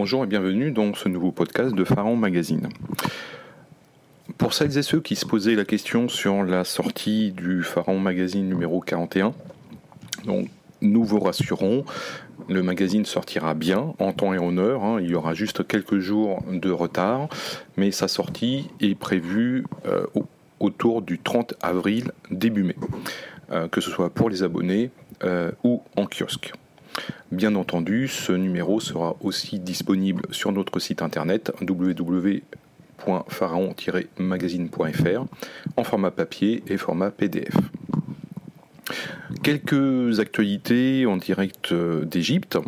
Bonjour et bienvenue dans ce nouveau podcast de Pharaon Magazine. Pour celles et ceux qui se posaient la question sur la sortie du Pharaon Magazine numéro 41, donc nous vous rassurons, le magazine sortira bien en temps et en heure. Hein. il y aura juste quelques jours de retard, mais sa sortie est prévue euh, autour du 30 avril début mai, euh, que ce soit pour les abonnés euh, ou en kiosque. Bien entendu, ce numéro sera aussi disponible sur notre site internet www.pharaon-magazine.fr en format papier et format PDF. Quelques actualités en direct euh, d'Égypte.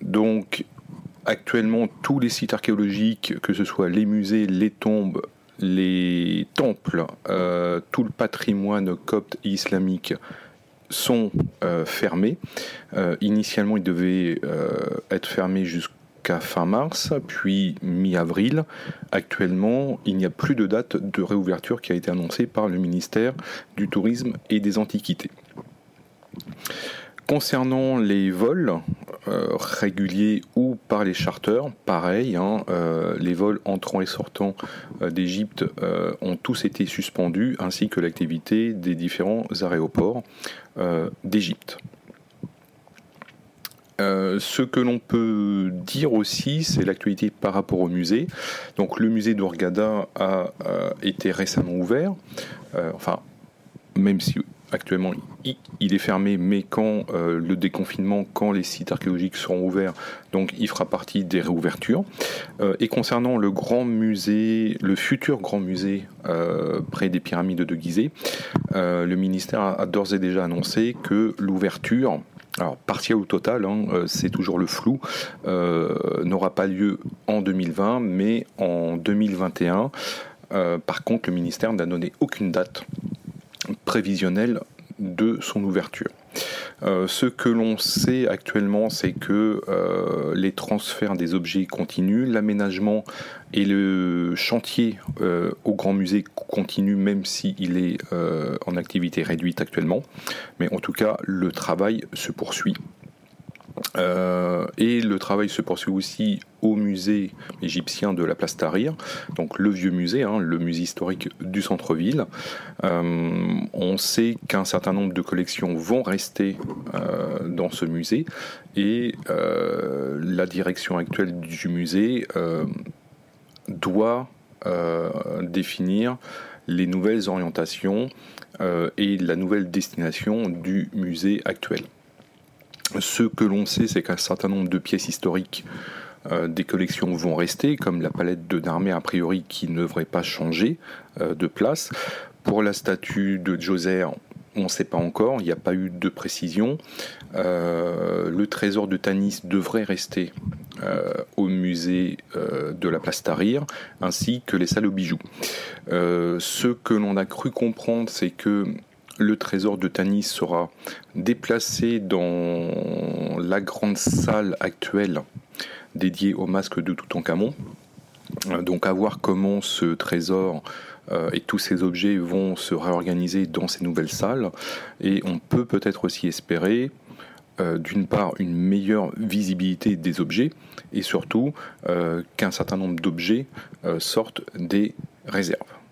Donc, actuellement, tous les sites archéologiques, que ce soit les musées, les tombes, les temples, euh, tout le patrimoine copte et islamique sont euh, fermés. Euh, initialement, ils devaient euh, être fermés jusqu'à fin mars, puis mi-avril. Actuellement, il n'y a plus de date de réouverture qui a été annoncée par le ministère du Tourisme et des Antiquités. Concernant les vols réguliers ou par les charters, pareil, hein, les vols entrant et sortant d'Égypte ont tous été suspendus, ainsi que l'activité des différents aéroports. Euh, d'Égypte. Euh, ce que l'on peut dire aussi, c'est l'actualité par rapport au musée. Donc le musée d'Orgada a, été récemment ouvert. Euh, enfin, même si actuellement il, est fermé, mais quand euh, le déconfinement, quand les sites archéologiques seront ouverts, donc il fera partie des réouvertures. Euh, et concernant le grand musée, le futur grand musée euh, près des pyramides de Gizeh, le ministère a, d'ores et déjà annoncé que l'ouverture alors partielle ou totale, hein, c'est toujours le flou, n'aura pas lieu en 2020, mais en 2021. par contre, le ministère n'a donné aucune date prévisionnel de son ouverture. Euh, ce que l'on sait actuellement, c'est que euh, les transferts des objets continuent, l'aménagement et le chantier euh, au Grand Musée continue, même s'il est en activité réduite actuellement. Mais en tout cas, le travail se poursuit. Euh, et le travail se poursuit aussi au musée égyptien de la place Tahrir, donc le vieux musée, hein, le musée historique du centre-ville. Euh, on sait qu'un certain nombre de collections vont rester euh, dans ce musée et la direction actuelle du musée doit définir les nouvelles orientations et la nouvelle destination du musée actuel. Ce que l'on sait, c'est qu'un certain nombre de pièces historiques euh, des collections vont rester, comme la palette de Darmé a priori qui ne devrait pas changer euh, de place. Pour la statue de Djoser, on ne sait pas encore, il n'y a pas eu de précision. Euh, le trésor de Tanis devrait rester au musée de la place Tahrir, ainsi que les salles aux bijoux. ce que l'on a cru comprendre, c'est que le trésor de Tanis sera déplacé dans la grande salle actuelle dédiée au masque de Toutankhamon. Euh, donc à voir comment ce trésor euh, et tous ces objets vont se réorganiser dans ces nouvelles salles. Et on peut peut-être aussi espérer euh, d'une part une meilleure visibilité des objets et surtout qu'un certain nombre d'objets sortent des réserves.